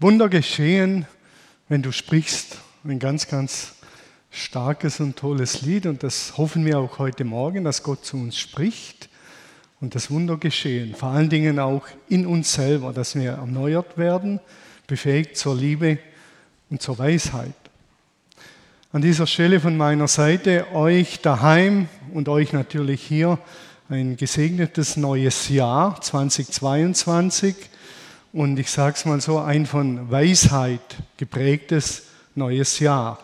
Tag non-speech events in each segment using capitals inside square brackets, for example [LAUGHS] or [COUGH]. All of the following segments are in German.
Wunder geschehen, wenn du sprichst. Ein ganz, ganz starkes und tolles Lied und das hoffen wir auch heute Morgen, dass Gott zu uns spricht und das Wunder geschehen. Vor allen Dingen auch in uns selber, dass wir erneuert werden, befähigt zur Liebe und zur Weisheit. An dieser Stelle von meiner Seite euch daheim und euch natürlich hier ein gesegnetes neues Jahr 2022 und ich sage es mal so, ein von Weisheit geprägtes neues Jahr.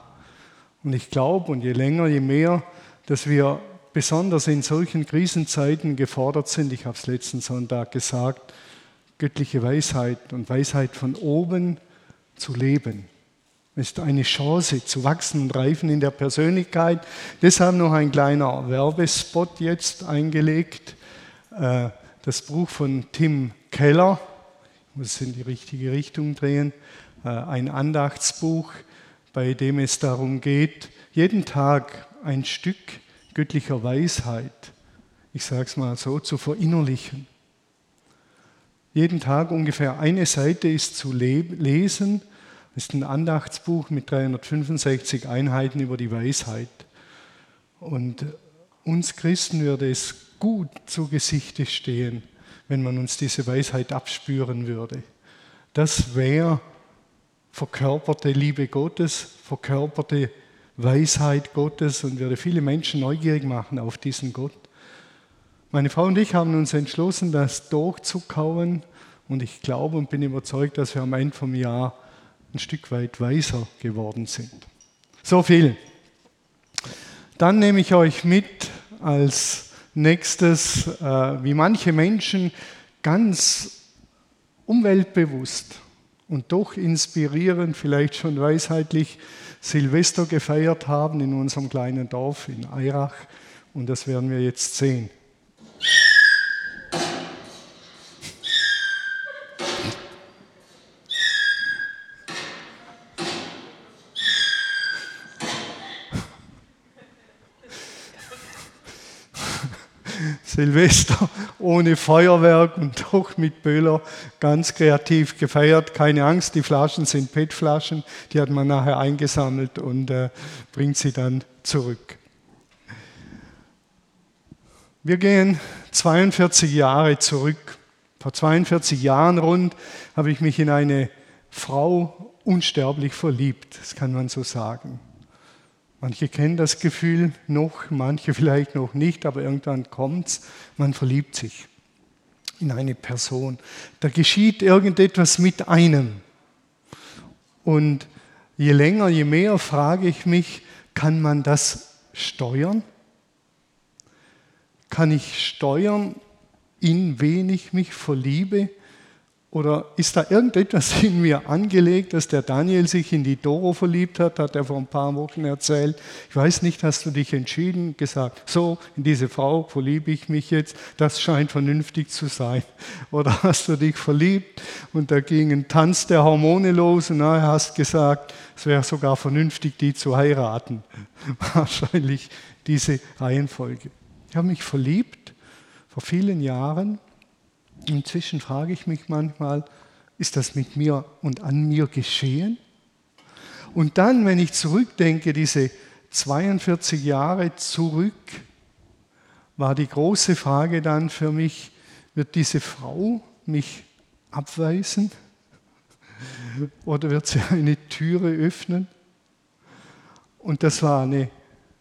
Und ich glaube, und je länger, je mehr, dass wir besonders in solchen Krisenzeiten gefordert sind, ich habe es letzten Sonntag gesagt, göttliche Weisheit und Weisheit von oben zu leben. Es ist eine Chance zu wachsen und reifen in der Persönlichkeit. Deshalb noch ein kleiner Werbespot jetzt eingelegt. Äh, das Buch von Tim Keller, es in die richtige Richtung drehen, äh, ein Andachtsbuch, bei dem es darum geht, jeden Tag ein Stück göttlicher Weisheit, ich sage es mal so, zu verinnerlichen. Jeden Tag ungefähr eine Seite ist zu lesen. Ist ein Andachtsbuch mit 365 Einheiten über die Weisheit. Und uns Christen würde es gut zu Gesichte stehen, wenn man uns diese Weisheit abspüren würde. Das wäre verkörperte Liebe Gottes, verkörperte Weisheit Gottes und würde viele Menschen neugierig machen auf diesen Gott. Meine Frau und ich haben uns entschlossen, das durchzukauen und ich glaube und bin überzeugt, dass wir am Ende vom Jahr ein Stück weit weiser geworden sind. So viel. Dann nehme ich euch mit als Nächstes, äh, wie manche Menschen ganz umweltbewusst und doch inspirierend, vielleicht schon weisheitlich Silvester gefeiert haben in unserem kleinen Dorf in Eirach. Und das werden wir jetzt sehen. Silvester ohne Feuerwerk und doch mit Böhler ganz kreativ gefeiert. Keine Angst, die Flaschen sind PET-Flaschen, die hat man nachher eingesammelt und äh, bringt sie dann zurück. Wir gehen 42 Jahre zurück. Vor 42 Jahren rund habe ich mich in eine Frau unsterblich verliebt, das kann man so sagen. Manche kennen das Gefühl noch, manche vielleicht noch nicht, aber irgendwann kommt es, man verliebt sich in eine Person. Da geschieht irgendetwas mit einem. Und je länger, je mehr frage ich mich, kann man das steuern? Kann ich steuern, in wen ich mich verliebe? Oder ist da irgendetwas [LAUGHS] in mir angelegt, dass der Daniel sich in die Doro verliebt hat, hat er vor ein paar Wochen erzählt. Ich weiß nicht, hast du dich entschieden, gesagt, so, in diese Frau verliebe ich mich jetzt, das scheint vernünftig zu sein. [LAUGHS] Oder hast du dich verliebt und da ging ein Tanz der Hormone los und nachher hast gesagt, es wäre sogar vernünftig, die zu heiraten. [LAUGHS] Wahrscheinlich diese Reihenfolge. Ich habe mich verliebt vor vielen Jahren Inzwischen frage ich mich manchmal, ist das mit mir und an mir geschehen? Und dann, wenn ich zurückdenke, diese 42 Jahre zurück, war die große Frage dann für mich, wird diese Frau mich abweisen oder wird sie eine Türe öffnen? Und das war eine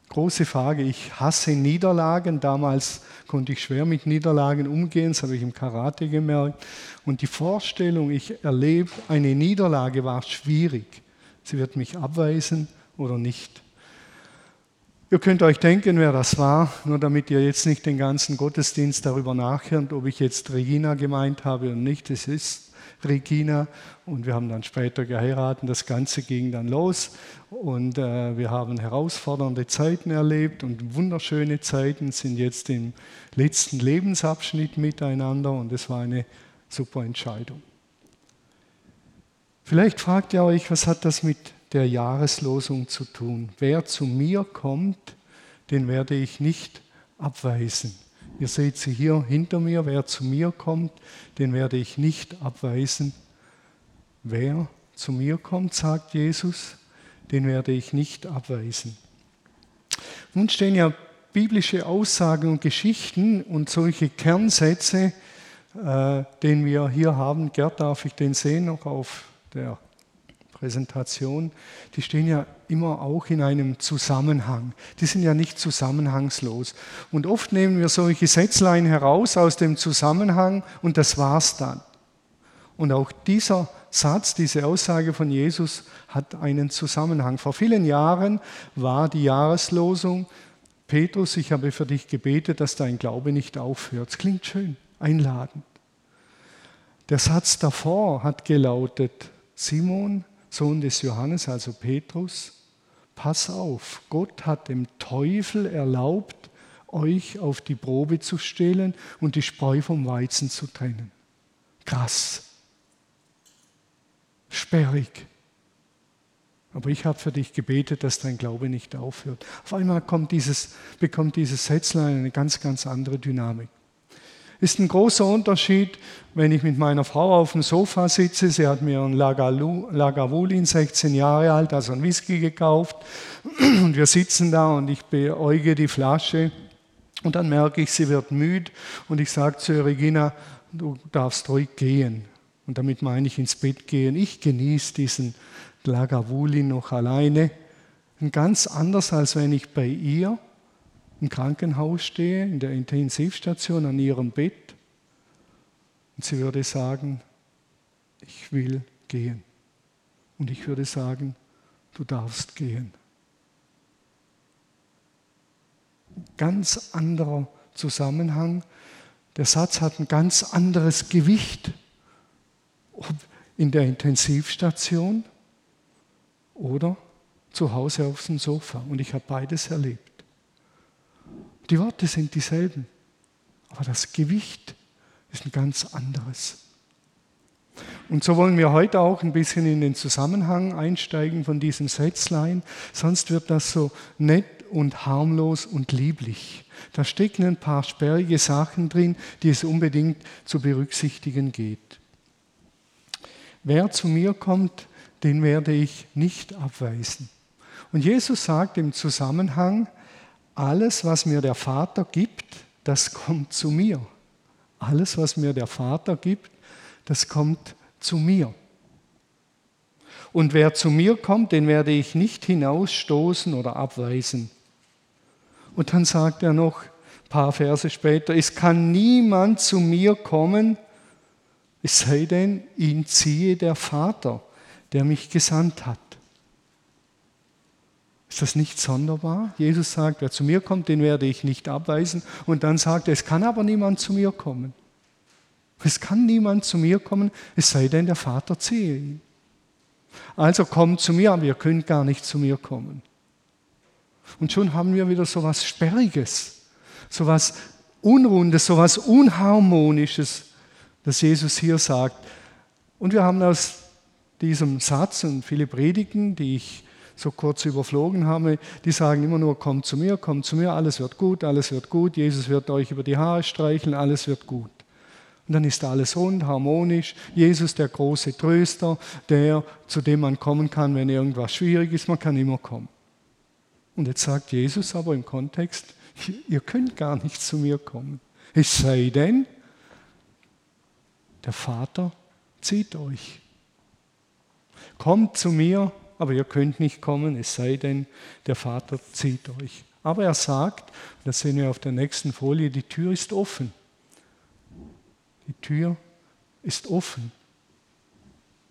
große Frage. Ich hasse Niederlagen. Damals konnte ich schwer mit Niederlagen umgehen, das habe ich im Karate gemerkt. Und die Vorstellung, ich erlebe eine Niederlage, war schwierig. Sie wird mich abweisen oder nicht. Ihr könnt euch denken, wer das war, nur damit ihr jetzt nicht den ganzen Gottesdienst darüber nachhört, ob ich jetzt Regina gemeint habe oder nicht. Es ist Regina. Und wir haben dann später geheiratet. Das Ganze ging dann los. Und äh, wir haben herausfordernde Zeiten erlebt und wunderschöne Zeiten sind jetzt im letzten Lebensabschnitt miteinander. Und es war eine super Entscheidung. Vielleicht fragt ihr euch, was hat das mit der Jahreslosung zu tun? Wer zu mir kommt, den werde ich nicht abweisen. Ihr seht sie hier hinter mir. Wer zu mir kommt, den werde ich nicht abweisen. Wer zu mir kommt, sagt Jesus, den werde ich nicht abweisen. Nun stehen ja biblische Aussagen und Geschichten und solche Kernsätze, äh, den wir hier haben. Gerd, darf ich den sehen noch auf der Präsentation? Die stehen ja immer auch in einem Zusammenhang. Die sind ja nicht zusammenhangslos. Und oft nehmen wir solche Sätzlein heraus aus dem Zusammenhang und das war's dann. Und auch dieser Satz, diese Aussage von Jesus hat einen Zusammenhang. Vor vielen Jahren war die Jahreslosung, Petrus, ich habe für dich gebetet, dass dein Glaube nicht aufhört. Das klingt schön, einladend. Der Satz davor hat gelautet, Simon, Sohn des Johannes, also Petrus, pass auf, Gott hat dem Teufel erlaubt, euch auf die Probe zu stellen und die Spreu vom Weizen zu trennen. Krass. Sperrig. Aber ich habe für dich gebetet, dass dein Glaube nicht aufhört. Auf einmal dieses, bekommt dieses Sätzlein eine ganz, ganz andere Dynamik. Ist ein großer Unterschied, wenn ich mit meiner Frau auf dem Sofa sitze. Sie hat mir einen Lagavulin, 16 Jahre alt, also einen Whisky gekauft. [CLEARS THROAT] Und wir sitzen da und ich beäuge die Flasche. Und dann merke ich, sie wird müde. Und ich sage zu ihr, Regina, du darfst ruhig gehen. Und damit meine ich ins Bett gehen. Ich genieße diesen Lagavulin noch alleine. Ganz anders, als wenn ich bei ihr im Krankenhaus stehe, in der Intensivstation an ihrem Bett. Und sie würde sagen, ich will gehen. Und ich würde sagen, du darfst gehen. Ganz anderer Zusammenhang. Der Satz hat ein ganz anderes Gewicht. In der Intensivstation oder zu Hause auf dem Sofa. Und ich habe beides erlebt. Die Worte sind dieselben, aber das Gewicht ist ein ganz anderes. Und so wollen wir heute auch ein bisschen in den Zusammenhang einsteigen von diesem Sätzlein, sonst wird das so nett und harmlos und lieblich. Da stecken ein paar sperrige Sachen drin, die es unbedingt zu berücksichtigen geht. Wer zu mir kommt, den werde ich nicht abweisen. Und Jesus sagt im Zusammenhang, alles, was mir der Vater gibt, das kommt zu mir. Alles, was mir der Vater gibt, das kommt zu mir. Und wer zu mir kommt, den werde ich nicht hinausstoßen oder abweisen. Und dann sagt er noch ein paar Verse später, es kann niemand zu mir kommen, es sei denn, ihn ziehe der Vater, der mich gesandt hat. Ist das nicht sonderbar? Jesus sagt, wer zu mir kommt, den werde ich nicht abweisen. Und dann sagt er, es kann aber niemand zu mir kommen. Es kann niemand zu mir kommen, es sei denn, der Vater ziehe ihn. Also kommt zu mir, aber ihr könnt gar nicht zu mir kommen. Und schon haben wir wieder so etwas Sperriges, so etwas Unrundes, so etwas Unharmonisches, das Jesus hier sagt. Und wir haben aus diesem Satz und viele Predigten, die ich so kurz überflogen habe, die sagen immer nur, kommt zu mir, kommt zu mir, alles wird gut, alles wird gut, Jesus wird euch über die Haare streicheln, alles wird gut. Und dann ist alles rund, harmonisch. Jesus, der große Tröster, der, zu dem man kommen kann, wenn irgendwas schwierig ist, man kann immer kommen. Und jetzt sagt Jesus aber im Kontext, [LAUGHS] ihr könnt gar nicht zu mir kommen. Es sei denn, der Vater zieht euch. Kommt zu mir, aber ihr könnt nicht kommen, es sei denn, der Vater zieht euch. Aber er sagt, das sehen wir auf der nächsten Folie, die Tür ist offen. Die Tür ist offen.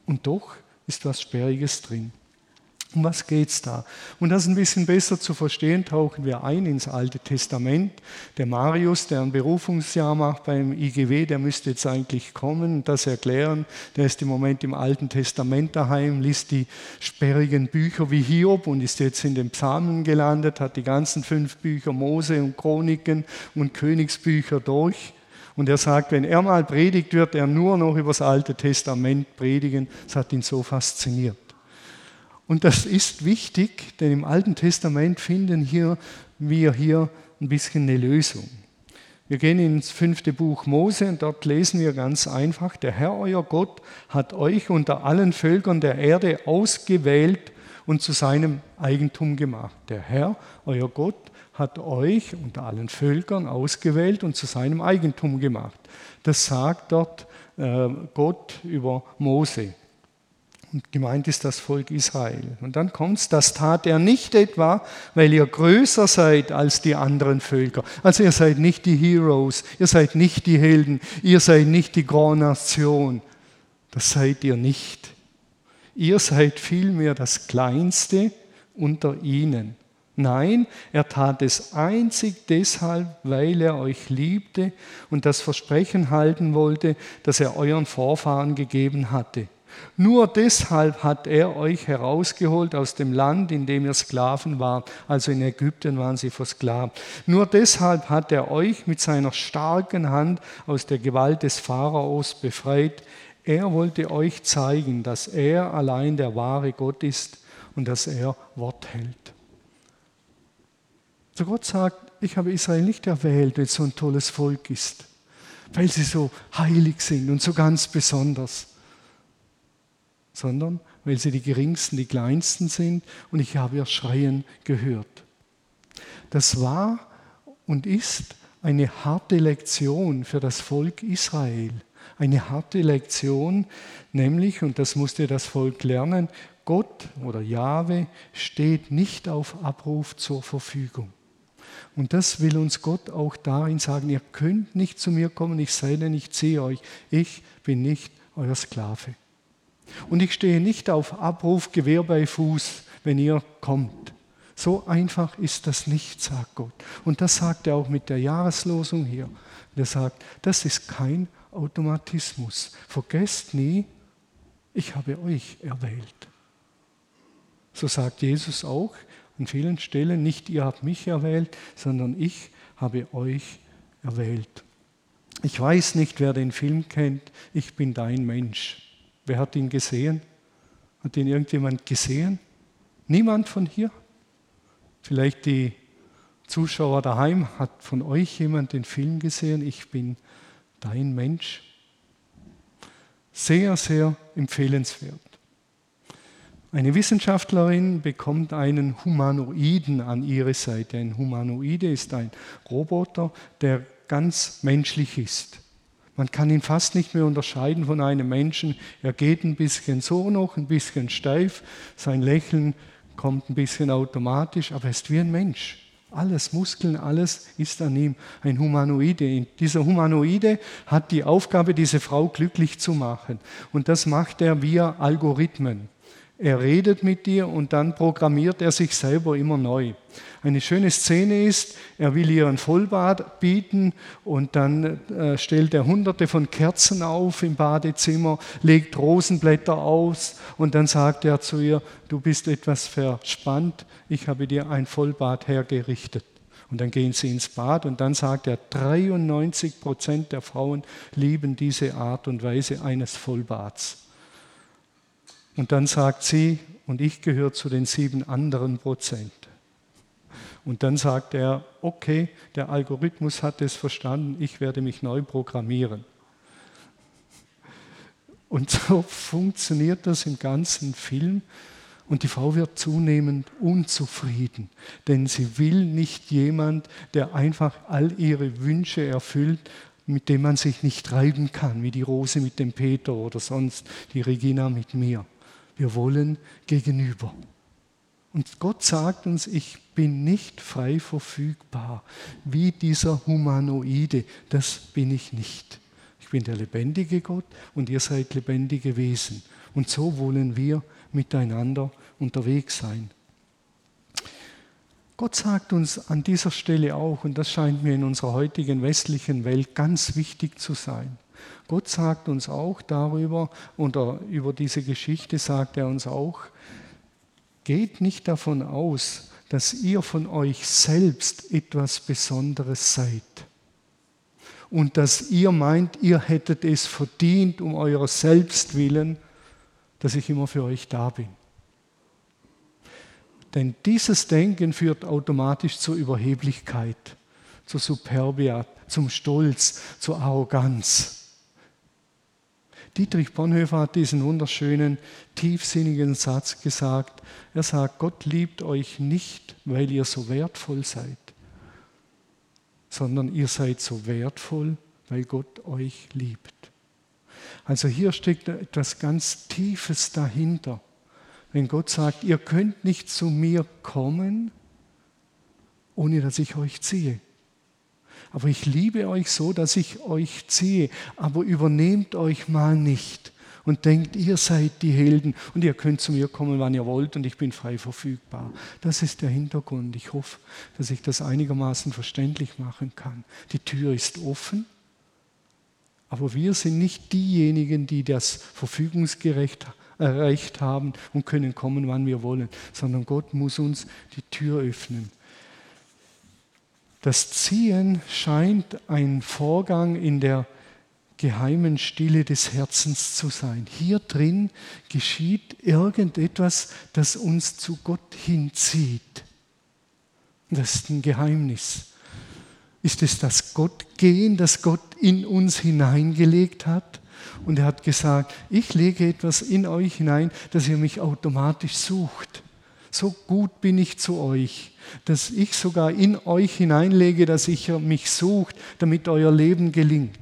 Und doch ist was Sperriges drin. Um was geht es da? Um das ein bisschen besser zu verstehen, tauchen wir ein ins Alte Testament. Der Marius, der ein Berufungsjahr macht beim IGW, der müsste jetzt eigentlich kommen und das erklären. Der ist im Moment im Alten Testament daheim, liest die sperrigen Bücher wie Hiob und ist jetzt in den Psalmen gelandet, hat die ganzen fünf Bücher Mose und Chroniken und Königsbücher durch. Und er sagt, wenn er mal predigt, wird er nur noch über das Alte Testament predigen. Das hat ihn so fasziniert. Und das ist wichtig, denn im Alten Testament finden hier, wir hier ein bisschen eine Lösung. Wir gehen ins fünfte Buch Mose und dort lesen wir ganz einfach, der Herr euer Gott hat euch unter allen Völkern der Erde ausgewählt und zu seinem Eigentum gemacht. Der Herr euer Gott hat euch unter allen Völkern ausgewählt und zu seinem Eigentum gemacht. Das sagt dort äh, Gott über Mose. Und gemeint ist das Volk Israel. Und dann kommt es, das tat er nicht etwa, weil ihr größer seid als die anderen Völker. Also ihr seid nicht die Heroes, ihr seid nicht die Helden, ihr seid nicht die Grand Nation. Das seid ihr nicht. Ihr seid vielmehr das Kleinste unter ihnen. Nein, er tat es einzig deshalb, weil er euch liebte und das Versprechen halten wollte, das er euren Vorfahren gegeben hatte. Nur deshalb hat er euch herausgeholt aus dem Land, in dem ihr Sklaven wart. Also in Ägypten waren sie versklavt. Nur deshalb hat er euch mit seiner starken Hand aus der Gewalt des Pharaos befreit. Er wollte euch zeigen, dass er allein der wahre Gott ist und dass er Wort hält. So Gott sagt, ich habe Israel nicht erwählt, weil es so ein tolles Volk ist, weil sie so heilig sind und so ganz besonders, sondern weil sie die geringsten, die kleinsten sind und ich habe ihr Schreien gehört. Das war und ist eine harte Lektion für das Volk Israel. Eine harte Lektion, nämlich, und das musste das Volk lernen, Gott oder Jahwe steht nicht auf Abruf zur Verfügung. Und das will uns Gott auch darin sagen, ihr könnt nicht zu mir kommen, ich sei denn, ich ziehe euch. Ich bin nicht euer Sklave. Und ich stehe nicht auf Abruf, Gewehr bei Fuß, wenn ihr kommt. So einfach ist das nicht, sagt Gott. Und das sagt er auch mit der Jahreslosung hier. Er sagt, das ist kein Automatismus. Vergesst nie, ich habe euch erwählt. So sagt Jesus auch an vielen Stellen, nicht ihr habt mich erwählt, sondern ich habe euch erwählt. Ich weiß nicht, wer den Film kennt, ich bin dein Mensch. Wer hat ihn gesehen? Hat ihn irgendjemand gesehen? Niemand von hier? Vielleicht die Zuschauer daheim, hat von euch jemand den Film gesehen? Ich bin dein Mensch. Sehr, sehr empfehlenswert. Eine Wissenschaftlerin bekommt einen Humanoiden an ihre Seite. Ein Humanoide ist ein Roboter, der ganz menschlich ist. Man kann ihn fast nicht mehr unterscheiden von einem Menschen. Er geht ein bisschen so noch, ein bisschen steif, sein Lächeln kommt ein bisschen automatisch, aber er ist wie ein Mensch. Alles, Muskeln, alles ist an ihm ein Humanoide. Dieser Humanoide hat die Aufgabe, diese Frau glücklich zu machen. Und das macht er via Algorithmen. Er redet mit dir und dann programmiert er sich selber immer neu. Eine schöne Szene ist, er will ihr ein Vollbad bieten und dann äh, stellt er hunderte von Kerzen auf im Badezimmer, legt Rosenblätter aus und dann sagt er zu ihr, du bist etwas verspannt, ich habe dir ein Vollbad hergerichtet. Und dann gehen sie ins Bad und dann sagt er, 93 Prozent der Frauen lieben diese Art und Weise eines Vollbads. Und dann sagt sie, und ich gehöre zu den sieben anderen Prozent. Und dann sagt er, okay, der Algorithmus hat es verstanden, ich werde mich neu programmieren. Und [LAUGHS] so funktioniert das im ganzen Film. Und die Frau wird zunehmend unzufrieden, denn sie will nicht jemand, der einfach all ihre Wünsche erfüllt, mit dem man sich nicht reiben kann, wie die Rose mit dem Peter oder sonst die Regina mit mir. Wir wollen gegenüber. Und Gott sagt uns, ich bin nicht frei verfügbar, wie dieser Humanoide. Das bin ich nicht. Ich bin der lebendige Gott und ihr seid lebendige Wesen. Und so wollen wir miteinander unterwegs sein. Gott sagt uns an dieser Stelle auch, und das scheint mir in unserer heutigen westlichen Welt ganz wichtig zu sein, Gott sagt uns auch darüber, oder über diese Geschichte sagt er uns auch, geht nicht davon aus, dass ihr von euch selbst etwas Besonderes seid und dass ihr meint, ihr hättet es verdient um eurer selbst willen, dass ich immer für euch da bin. Denn dieses Denken führt automatisch zur Überheblichkeit zur Superbia, zum Stolz, zur Arroganz. Dietrich Bonhoeffer hat diesen wunderschönen, tiefsinnigen Satz gesagt. Er sagt, Gott liebt euch nicht, weil ihr so wertvoll seid, sondern ihr seid so wertvoll, weil Gott euch liebt. Also hier steckt etwas ganz Tiefes dahinter. Wenn Gott sagt, ihr könnt nicht zu mir kommen, ohne dass ich euch ziehe. Aber ich liebe euch so, dass ich euch ziehe. Aber übernehmt euch mal nicht und denkt, ihr seid die Helden und ihr könnt zu mir kommen, wann ihr wollt und ich bin frei verfügbar. Das ist der Hintergrund. Ich hoffe, dass ich das einigermaßen verständlich machen kann. Die Tür ist offen, aber wir sind nicht diejenigen, die das verfügungsgerecht erreicht haben und können kommen, wann wir wollen, sondern Gott muss uns die Tür öffnen. Das Ziehen scheint ein Vorgang in der geheimen Stille des Herzens zu sein. Hier drin geschieht irgendetwas, das uns zu Gott hinzieht. Das ist ein Geheimnis. Ist es das Gottgehen, das Gott in uns hineingelegt hat? Und er hat gesagt, ich lege etwas in euch hinein, dass ihr mich automatisch sucht. So gut bin ich zu euch, dass ich sogar in euch hineinlege, dass ich mich sucht, damit euer Leben gelingt.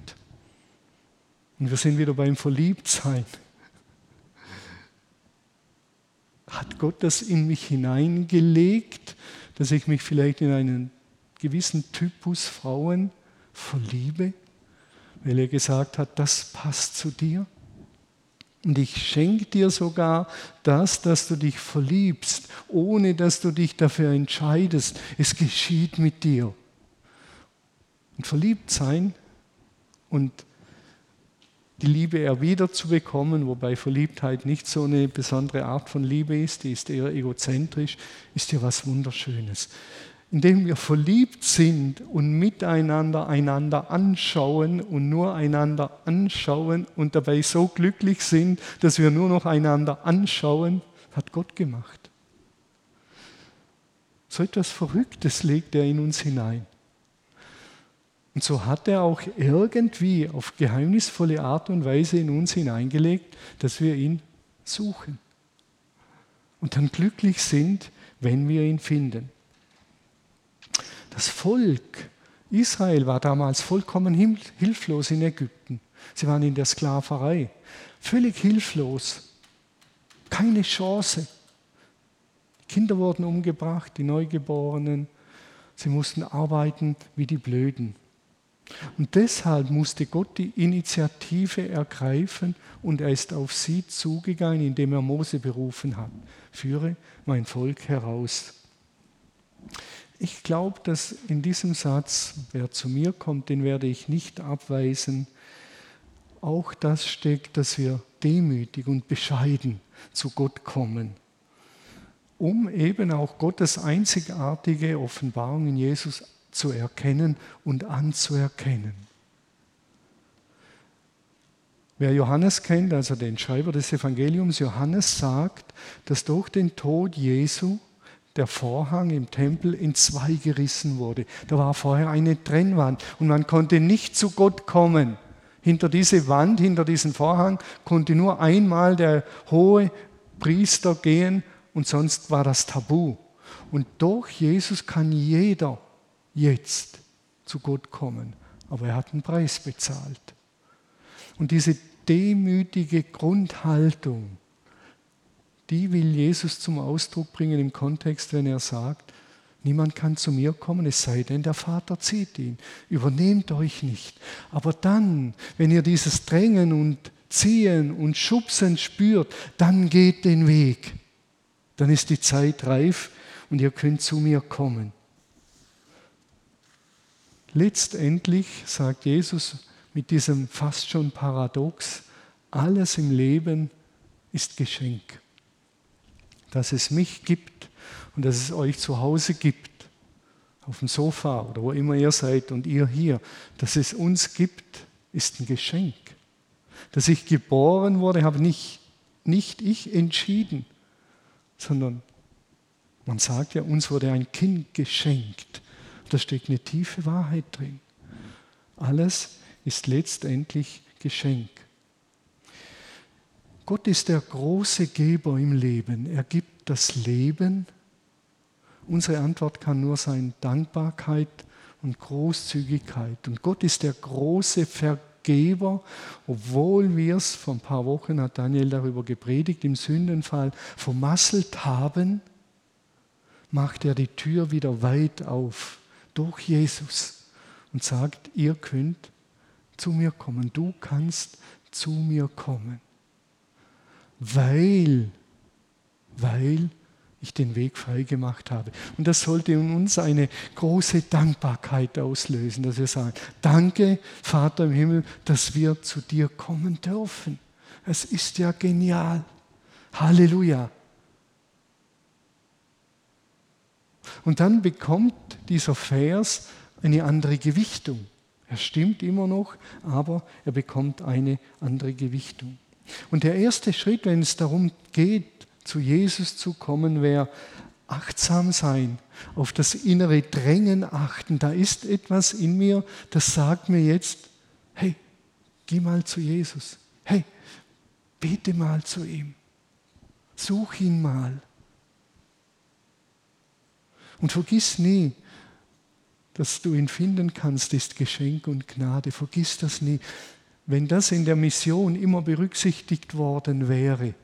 Und wir sind wieder beim Verliebtsein. Hat Gott das in mich hineingelegt, dass ich mich vielleicht in einen gewissen Typus Frauen verliebe, weil er gesagt hat, das passt zu dir? Und ich schenke dir sogar das, dass du dich verliebst, ohne dass du dich dafür entscheidest. Es geschieht mit dir. Und verliebt sein und die Liebe erwidert zu bekommen, wobei Verliebtheit nicht so eine besondere Art von Liebe ist, die ist eher egozentrisch, ist ja was Wunderschönes indem wir verliebt sind und miteinander einander anschauen und nur einander anschauen und dabei so glücklich sind, dass wir nur noch einander anschauen, hat Gott gemacht. So etwas Verrücktes legt er in uns hinein. Und so hat er auch irgendwie auf geheimnisvolle Art und Weise in uns hineingelegt, dass wir ihn suchen. Und dann glücklich sind, wenn wir ihn finden. Das Volk Israel war damals vollkommen hilflos in Ägypten. Sie waren in der Sklaverei. Völlig hilflos. Keine Chance. Die Kinder wurden umgebracht, die Neugeborenen. Sie mussten arbeiten wie die Blöden. Und deshalb musste Gott die Initiative ergreifen und er ist auf sie zugegangen, indem er Mose berufen hat. Führe mein Volk heraus. Ich glaube, dass in diesem Satz, wer zu mir kommt, den werde ich nicht abweisen, auch das steckt, dass wir demütig und bescheiden zu Gott kommen, um eben auch Gottes einzigartige Offenbarung in Jesus zu erkennen und anzuerkennen. Wer Johannes kennt, also den Schreiber des Evangeliums, Johannes sagt, dass durch den Tod Jesu der Vorhang im Tempel in zwei gerissen wurde. Da war vorher eine Trennwand und man konnte nicht zu Gott kommen. Hinter diese Wand, hinter diesen Vorhang konnte nur einmal der hohe Priester gehen und sonst war das Tabu. Und durch Jesus kann jeder jetzt zu Gott kommen. Aber er hat einen Preis bezahlt. Und diese demütige Grundhaltung, die will Jesus zum Ausdruck bringen im Kontext, wenn er sagt, niemand kann zu mir kommen, es sei denn, der Vater zieht ihn. Übernehmt euch nicht. Aber dann, wenn ihr dieses Drängen und Ziehen und Schubsen spürt, dann geht den Weg. Dann ist die Zeit reif und ihr könnt zu mir kommen. Letztendlich sagt Jesus mit diesem fast schon Paradox, alles im Leben ist Geschenk dass es mich gibt und dass es euch zu Hause gibt, auf dem Sofa oder wo immer ihr seid und ihr hier, dass es uns gibt, ist ein Geschenk. Dass ich geboren wurde, habe nicht, nicht ich entschieden, sondern man sagt ja, uns wurde ein Kind geschenkt. Da steckt eine tiefe Wahrheit drin. Alles ist letztendlich Geschenk. Gott ist der große Geber im Leben. Er gibt das Leben. Unsere Antwort kann nur sein Dankbarkeit und Großzügigkeit. Und Gott ist der große Vergeber, obwohl wir es, vor ein paar Wochen hat Daniel darüber gepredigt, im Sündenfall vermasselt haben, macht er die Tür wieder weit auf durch Jesus und sagt, ihr könnt zu mir kommen, du kannst zu mir kommen, weil, weil ich den Weg frei gemacht habe. Und das sollte in uns eine große Dankbarkeit auslösen, dass wir sagen, danke Vater im Himmel, dass wir zu dir kommen dürfen. Es ist ja genial. Halleluja. Und dann bekommt dieser Vers eine andere Gewichtung. Er stimmt immer noch, aber er bekommt eine andere Gewichtung. Und der erste Schritt, wenn es darum geht, zu Jesus zu kommen, wäre achtsam sein, auf das innere Drängen achten. Da ist etwas in mir, das sagt mir jetzt, hey, geh mal zu Jesus. Hey, bete mal zu ihm. Such ihn mal. Und vergiss nie, dass du ihn finden kannst, ist Geschenk und Gnade. Vergiss das nie. Wenn das in der Mission immer berücksichtigt worden wäre,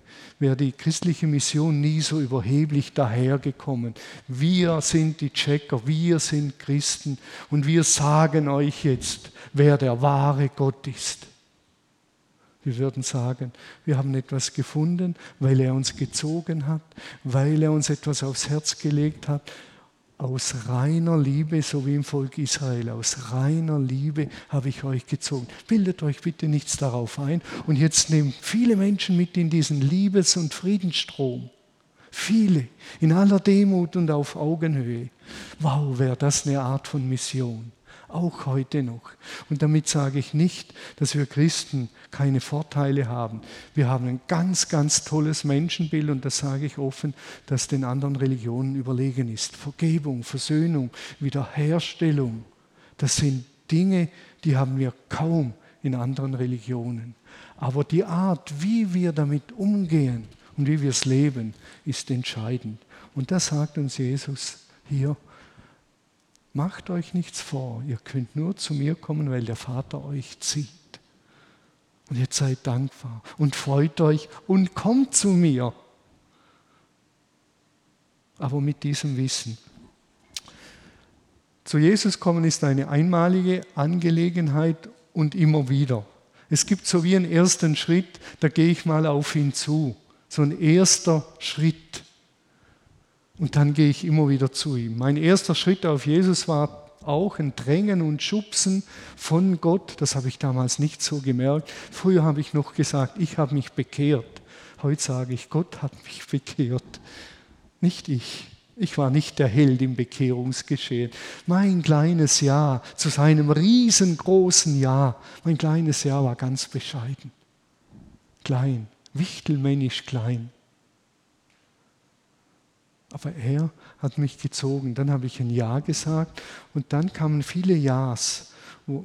wäre die christliche Mission nie so überheblich dahergekommen. Wir sind die Checker, wir sind Christen und wir sagen euch jetzt, wer der wahre Gott ist. Wir würden sagen, wir haben etwas gefunden, weil er uns gezogen hat, weil er uns etwas aufs Herz gelegt hat, aus reiner Liebe, so wie im Volk Israel, aus reiner Liebe habe ich euch gezogen. Bildet euch bitte nichts darauf ein. Und jetzt nehmt viele Menschen mit in diesen Liebes- und Friedensstrom. Viele, in aller Demut und auf Augenhöhe. Wow, wäre das eine Art von Mission auch heute noch. Und damit sage ich nicht, dass wir Christen keine Vorteile haben. Wir haben ein ganz, ganz tolles Menschenbild und das sage ich offen, das den anderen Religionen überlegen ist. Vergebung, Versöhnung, Wiederherstellung, das sind Dinge, die haben wir kaum in anderen Religionen. Aber die Art, wie wir damit umgehen und wie wir es leben, ist entscheidend. Und das sagt uns Jesus hier Macht euch nichts vor, ihr könnt nur zu mir kommen, weil der Vater euch zieht. Und jetzt seid dankbar und freut euch und kommt zu mir. Aber mit diesem Wissen. Zu Jesus kommen ist eine einmalige Angelegenheit und immer wieder. Es gibt so wie einen ersten Schritt, da gehe ich mal auf ihn zu. So ein erster Schritt. Und dann gehe ich immer wieder zu ihm. Mein erster Schritt auf Jesus war auch ein Drängen und Schubsen von Gott. Das habe ich damals nicht so gemerkt. Früher habe ich noch gesagt, ich habe mich bekehrt. Heute sage ich, Gott hat mich [LAUGHS] bekehrt. Nicht ich. Ich war nicht der Held im Bekehrungsgeschehen. Mein kleines Ja zu seinem riesengroßen Ja, mein kleines Ja war ganz bescheiden. Klein, wichtelmännisch klein. Aber er hat mich gezogen. Dann habe ich ein Ja gesagt und dann kamen viele Ja's, wo,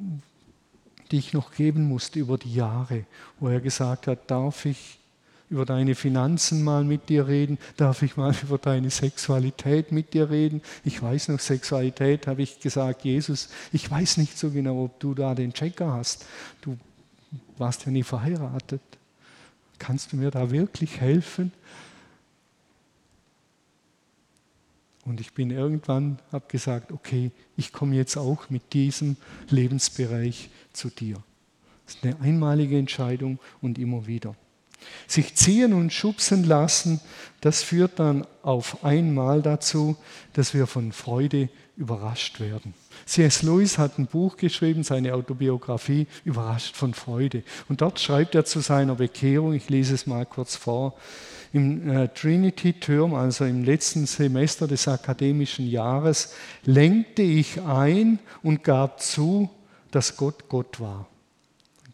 die ich noch geben musste über die Jahre, wo er gesagt hat, darf ich über deine Finanzen mal mit dir reden? Darf ich mal [LAUGHS] über deine Sexualität mit dir reden? Ich weiß noch, Sexualität habe ich gesagt, Jesus, ich weiß nicht so genau, ob du da den Checker hast. Du warst ja nie verheiratet. Kannst du mir da wirklich helfen? Und ich bin irgendwann, habe gesagt, okay, ich komme jetzt auch mit diesem Lebensbereich zu dir. Das ist eine einmalige Entscheidung und immer wieder. Sich ziehen und schubsen lassen, das führt dann auf einmal dazu, dass wir von Freude überrascht werden. C.S. Lewis hat ein Buch geschrieben, seine Autobiografie, Überrascht von Freude. Und dort schreibt er zu seiner Bekehrung, ich lese es mal kurz vor, im äh, Trinity-Term, also im letzten Semester des akademischen Jahres, lenkte ich ein und gab zu, dass Gott Gott war.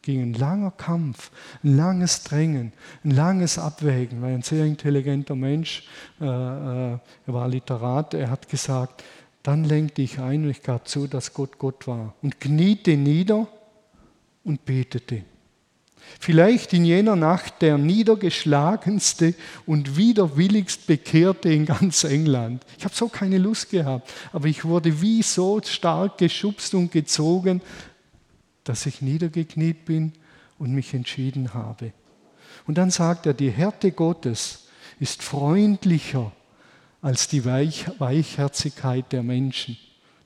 Ging ein langer Kampf, ein langes Drängen, ein langes Abwägen, weil ein sehr intelligenter Mensch, äh, äh, er war Literat, er hat gesagt, Dann lenkte ich ein und ich gab zu, dass Gott Gott war und kniete nieder und betete. Vielleicht in jener Nacht der niedergeschlagenste und widerwilligst Bekehrte in ganz England. Ich habe so keine Lust gehabt, aber ich wurde wie so stark geschubst und gezogen, dass ich niedergekniet bin und mich entschieden habe. Und dann sagt er, die Härte Gottes ist freundlicher als die Weich Weichherzigkeit der Menschen.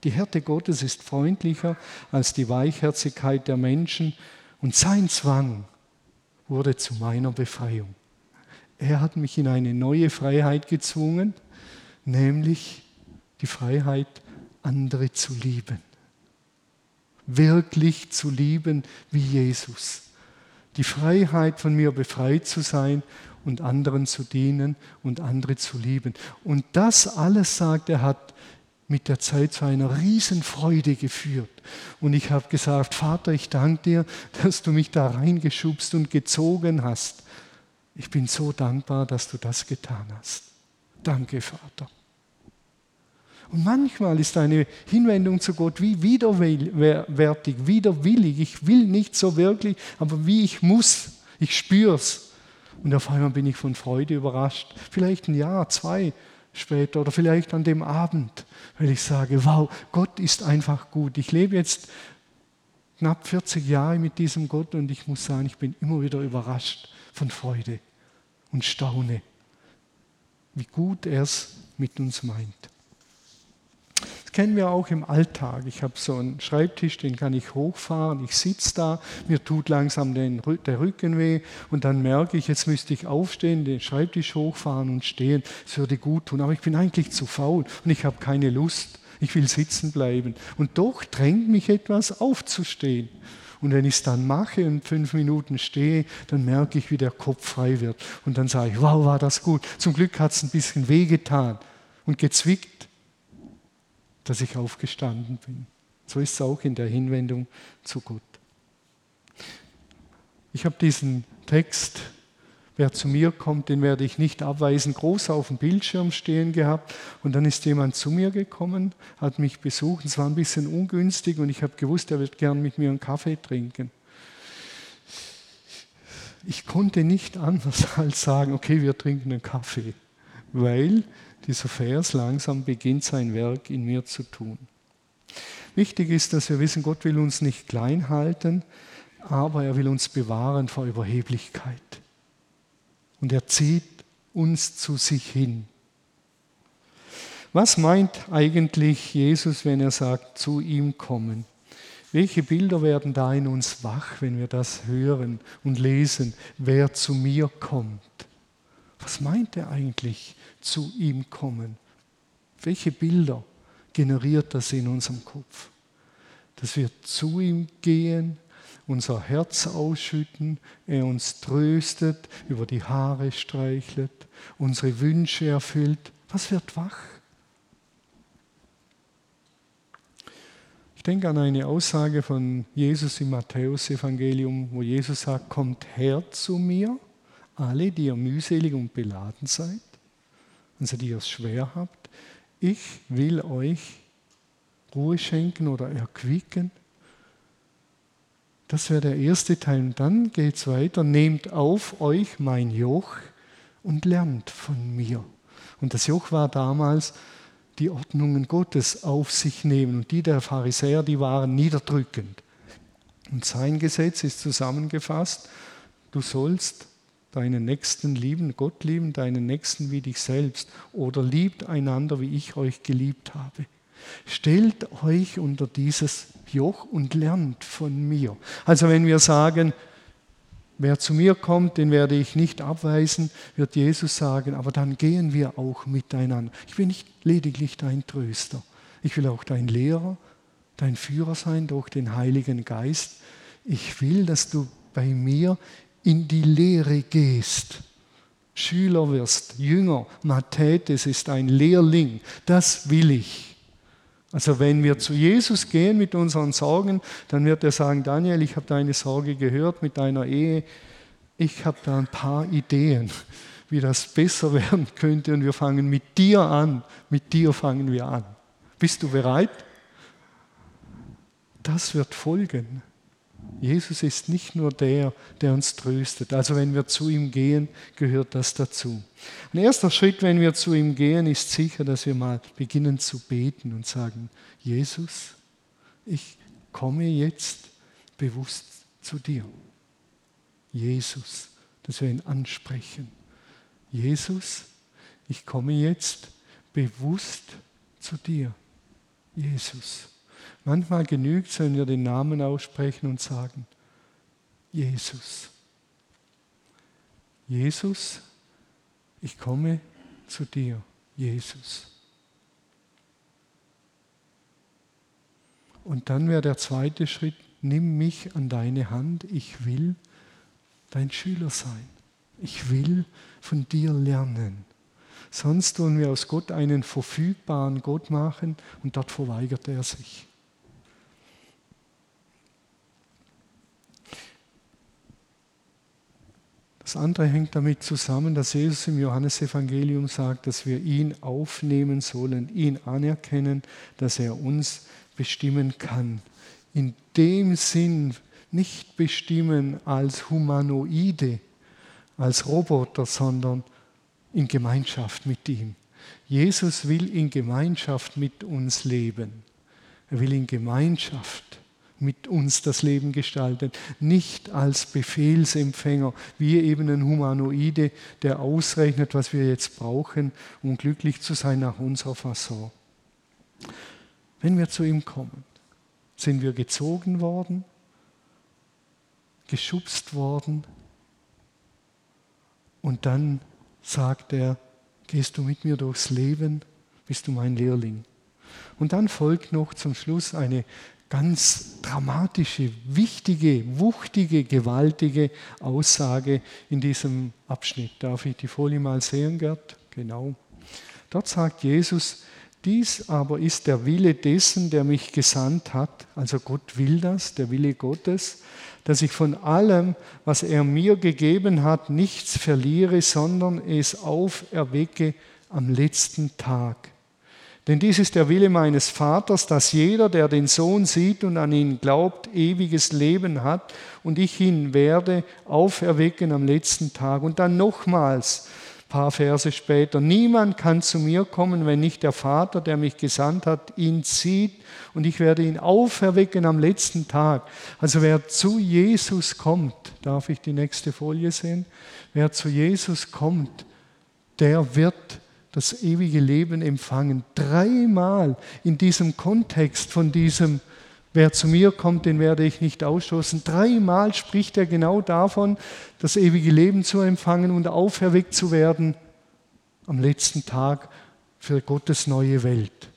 Die Härte Gottes ist freundlicher als die Weichherzigkeit der Menschen und sein Zwang wurde zu meiner Befreiung. Er hat mich in eine neue Freiheit gezwungen, nämlich die Freiheit, andere zu lieben. Wirklich zu lieben wie Jesus. Die Freiheit, von mir befreit zu sein und anderen zu dienen und andere zu lieben. Und das alles, sagt er, hat mit der Zeit zu einer Riesenfreude geführt. Und ich habe gesagt, Vater, ich danke dir, dass du mich da reingeschubst und gezogen hast. Ich bin so dankbar, dass du das getan hast. Danke, Vater. Und manchmal ist eine Hinwendung zu Gott wie widerwärtig, widerwillig. Ich will nicht so wirklich, aber wie ich muss. Ich spüre es. Und auf einmal bin ich von Freude überrascht. Vielleicht ein Jahr, zwei, später oder vielleicht an dem Abend, weil ich sage, wow, Gott ist einfach gut. Ich lebe jetzt knapp 40 Jahre mit diesem Gott und ich muss sagen, ich bin immer wieder überrascht von Freude und staune, wie gut er es mit uns meint kennen wir auch im Alltag. Ich habe so einen Schreibtisch, den kann ich hochfahren, ich sitze da, mir tut langsam den, der Rücken weh und dann merke ich, jetzt müsste ich aufstehen, den Schreibtisch hochfahren und stehen. Das würde gut tun, aber ich bin eigentlich zu faul und ich habe keine Lust. Ich will sitzen bleiben. Und doch drängt mich etwas aufzustehen. Und wenn ich es dann mache und fünf Minuten stehe, dann merke ich, wie der Kopf frei wird. Und dann sage ich, wow, war das gut. Zum Glück hat es ein bisschen wehgetan und gezwickt dass ich aufgestanden bin. So ist es auch in der Hinwendung zu Gott. Ich habe diesen Text, wer zu mir kommt, den werde ich nicht abweisen, groß auf dem Bildschirm stehen gehabt. Und dann ist jemand zu mir gekommen, hat mich besucht. Es war ein bisschen ungünstig und ich habe gewusst, er wird gern mit mir einen Kaffee trinken. Ich konnte nicht anders [LAUGHS] als sagen, okay, wir trinken einen Kaffee, weil dieser Vers langsam beginnt sein Werk in mir zu tun. Wichtig ist, dass wir wissen, Gott will uns nicht klein halten, aber er will uns bewahren vor Überheblichkeit. Und er zieht uns zu sich hin. Was meint eigentlich Jesus, wenn er sagt, zu ihm kommen? Welche Bilder werden da in uns wach, wenn wir das hören und lesen, wer zu mir kommt? Was meint er eigentlich? zu ihm kommen. Welche Bilder generiert das in unserem Kopf? Dass wir zu ihm gehen, unser Herz ausschütten, er uns tröstet, über die Haare streichelt, unsere Wünsche erfüllt. Was wird wach? Ich denke an eine Aussage von Jesus im Matthäusevangelium, wo Jesus sagt, kommt her zu mir, alle, die ihr mühselig und beladen seid also die ihr es schwer habt. Ich will euch Ruhe schenken oder erquicken. Das wäre der erste Teil. Und dann geht es weiter. Nehmt auf euch mein Joch und lernt von mir. Und das Joch war damals die Ordnungen Gottes auf sich nehmen. Und die der Pharisäer, die waren niederdrückend. Und sein Gesetz ist zusammengefasst, du sollst deinen Nächsten lieben, Gott lieben, deinen Nächsten wie dich selbst oder liebt einander, wie ich euch geliebt habe. Stellt euch unter dieses Joch und lernt von mir. Also wenn wir sagen, wer zu mir kommt, den werde ich nicht abweisen, wird Jesus sagen, aber dann gehen wir auch miteinander. Ich bin nicht lediglich dein Tröster, ich will auch dein Lehrer, dein Führer sein durch den Heiligen Geist. Ich will, dass du bei mir in die Lehre gehst, Schüler wirst, Jünger, Matthäus ist ein Lehrling, das will ich. Also wenn wir zu Jesus gehen mit unseren Sorgen, dann wird er sagen, Daniel, ich habe deine Sorge gehört mit deiner Ehe, ich habe da ein paar Ideen, wie das besser [LAUGHS] werden könnte und wir fangen mit dir an, mit dir fangen wir an. Bist du bereit? Das wird folgen. Jesus ist nicht nur der, der uns tröstet. Also wenn wir zu ihm gehen, gehört das dazu. Ein erster Schritt, wenn wir zu ihm gehen, ist sicher, dass wir mal beginnen zu beten und sagen, Jesus, ich komme jetzt bewusst zu dir. Jesus, dass wir ihn ansprechen. Jesus, ich komme jetzt bewusst zu dir. Jesus. Manchmal genügt es, wenn wir den Namen aussprechen und sagen, Jesus. Jesus, ich komme zu dir, Jesus. Und dann wäre der zweite Schritt, nimm mich an deine Hand, ich will dein Schüler sein. Ich will von dir lernen. Sonst tun wir aus Gott einen verfügbaren Gott machen und dort verweigert er sich. Das andere hängt damit zusammen, dass Jesus im Johannesevangelium sagt, dass wir ihn aufnehmen sollen, ihn anerkennen, dass er uns bestimmen kann. In dem Sinn nicht bestimmen als Humanoide, als Roboter, sondern in Gemeinschaft mit ihm. Jesus will in Gemeinschaft mit uns leben. Er will in Gemeinschaft mit uns das Leben gestalten, nicht als Befehlsempfänger, wie eben ein Humanoide, der ausrechnet, was wir jetzt brauchen, um glücklich zu sein nach unserer Fasson. Wenn wir zu ihm kommen, sind wir gezogen worden, geschubst worden und dann sagt er, gehst du mit mir durchs Leben, bist du mein Lehrling. Und dann folgt noch zum Schluss eine ganz dramatische, wichtige, wuchtige, gewaltige Aussage in diesem Abschnitt. Darf ich die Folie mal sehen, Gerd? Genau. Dort sagt Jesus, dies aber ist der Wille dessen, der mich gesandt hat, also Gott will das, der Wille Gottes, dass ich von allem, was er mir gegeben hat, nichts verliere, sondern es auferwecke am letzten Tag. Denn dies ist der Wille meines Vaters, dass jeder, der den Sohn sieht und an ihn glaubt, ewiges Leben hat und ich ihn werde auferwecken am letzten Tag. Und dann nochmals, ein paar Verse später, niemand kann zu mir kommen, wenn nicht der Vater, der mich gesandt hat, ihn zieht und ich werde ihn auferwecken am letzten Tag. Also wer zu Jesus kommt, darf ich die nächste Folie sehen? Wer zu Jesus kommt, der wird das ewige Leben empfangen. Dreimal in diesem Kontext von diesem, wer zu mir kommt, den werde ich nicht ausstoßen. Dreimal spricht er genau davon, das ewige Leben zu empfangen und auferweckt zu werden am letzten Tag für Gottes neue Welt.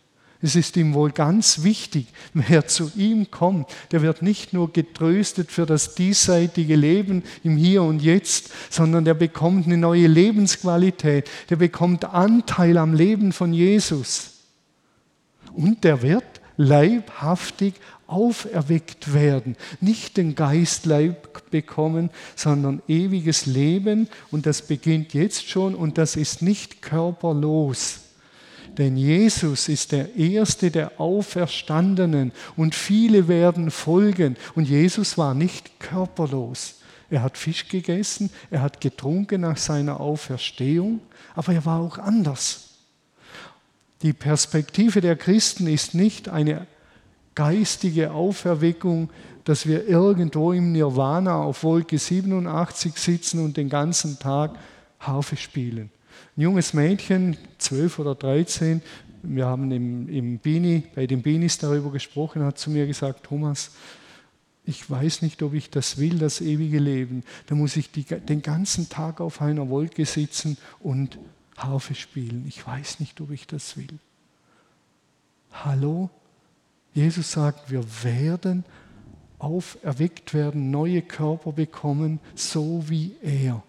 Es ist ihm wohl ganz wichtig, wer zu ihm kommt, der wird nicht nur getröstet für das diesseitige Leben im Hier und Jetzt, sondern der bekommt eine neue Lebensqualität, der bekommt Anteil am Leben von Jesus. Und der wird leibhaftig auferweckt werden, nicht den Geistleib bekommen, sondern ewiges Leben und das beginnt jetzt schon und das ist nicht körperlos. Denn Jesus ist der Erste der Auferstandenen und viele werden folgen. Und Jesus war nicht körperlos. Er hat Fisch gegessen, er hat getrunken nach seiner Auferstehung, aber er war auch anders. Die Perspektive der Christen ist nicht eine geistige Auferweckung, dass wir irgendwo im Nirvana auf Wolke 87 sitzen und den ganzen Tag Harfe spielen. Ein junges Mädchen, zwölf oder dreizehn, wir haben im, im Bini, bei den Binis darüber gesprochen, hat zu mir gesagt, Thomas, ich weiß nicht, ob ich das will, das ewige Leben. Da muss ich die, den ganzen Tag auf einer Wolke sitzen und Harfe spielen. Ich weiß nicht, ob ich das will. Hallo? Jesus sagt, wir werden auferweckt werden, neue Körper bekommen, so wie er.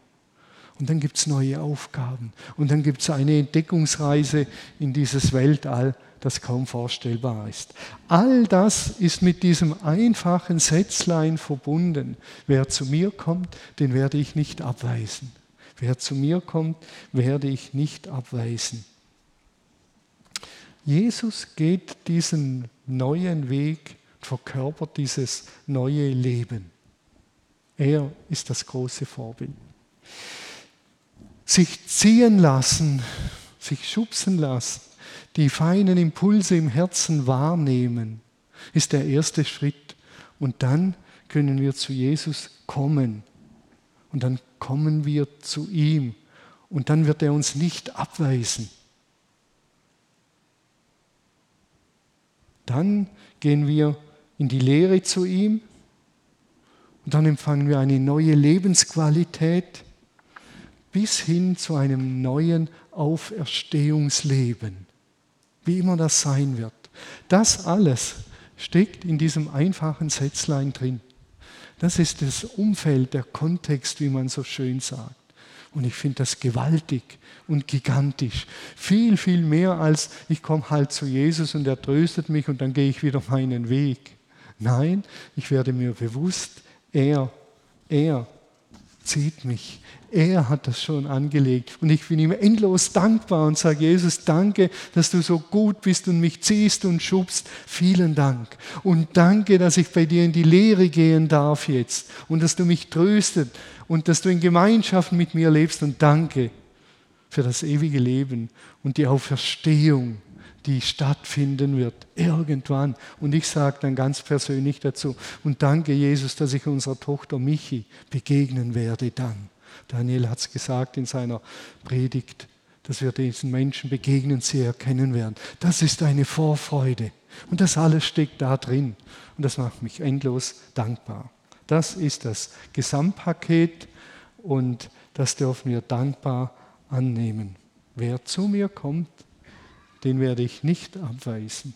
Und dann gibt es neue Aufgaben. Und dann gibt es eine Entdeckungsreise in dieses Weltall, das kaum vorstellbar ist. All das ist mit diesem einfachen Sätzlein verbunden. Wer zu mir kommt, den werde ich nicht abweisen. Wer zu mir kommt, werde ich nicht abweisen. Jesus geht diesen neuen Weg, verkörpert dieses neue Leben. Er ist das große Vorbild. Sich ziehen lassen, sich schubsen lassen, die feinen Impulse im Herzen wahrnehmen, ist der erste Schritt. Und dann können wir zu Jesus kommen. Und dann kommen wir zu ihm. Und dann wird er uns nicht abweisen. Dann gehen wir in die Lehre zu ihm und dann empfangen wir eine neue Lebensqualität bis hin zu einem neuen Auferstehungsleben, wie immer das sein wird. Das alles steckt in diesem einfachen Sätzlein drin. Das ist das Umfeld, der Kontext, wie man so schön sagt. Und ich finde das gewaltig und gigantisch. Viel, viel mehr als ich komme halt zu Jesus und er tröstet mich und dann gehe ich wieder meinen Weg. Nein, ich werde mir bewusst, er, er zieht mich. Er hat das schon angelegt. Und ich bin ihm endlos dankbar und sage, Jesus, danke, dass du so gut bist und mich ziehst und schubst. Vielen Dank. Und danke, dass ich bei dir in die Lehre gehen darf jetzt. Und dass du mich tröstet und dass du in Gemeinschaft mit mir lebst. Und danke für das ewige Leben und die Auferstehung die stattfinden wird, irgendwann. Und ich sage dann ganz persönlich dazu, und danke Jesus, dass ich unserer Tochter Michi begegnen werde dann. Daniel hat es gesagt in seiner Predigt, dass wir diesen Menschen begegnen, sie erkennen werden. Das ist eine Vorfreude. Und das alles steckt da drin. Und das macht mich endlos dankbar. Das ist das Gesamtpaket und das dürfen wir dankbar annehmen. Wer zu mir kommt, den werde ich nicht abweisen.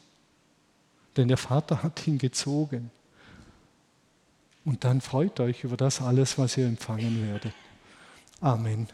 Denn der Vater hat ihn gezogen. Und dann freut euch über das alles, was ihr empfangen werdet. Amen.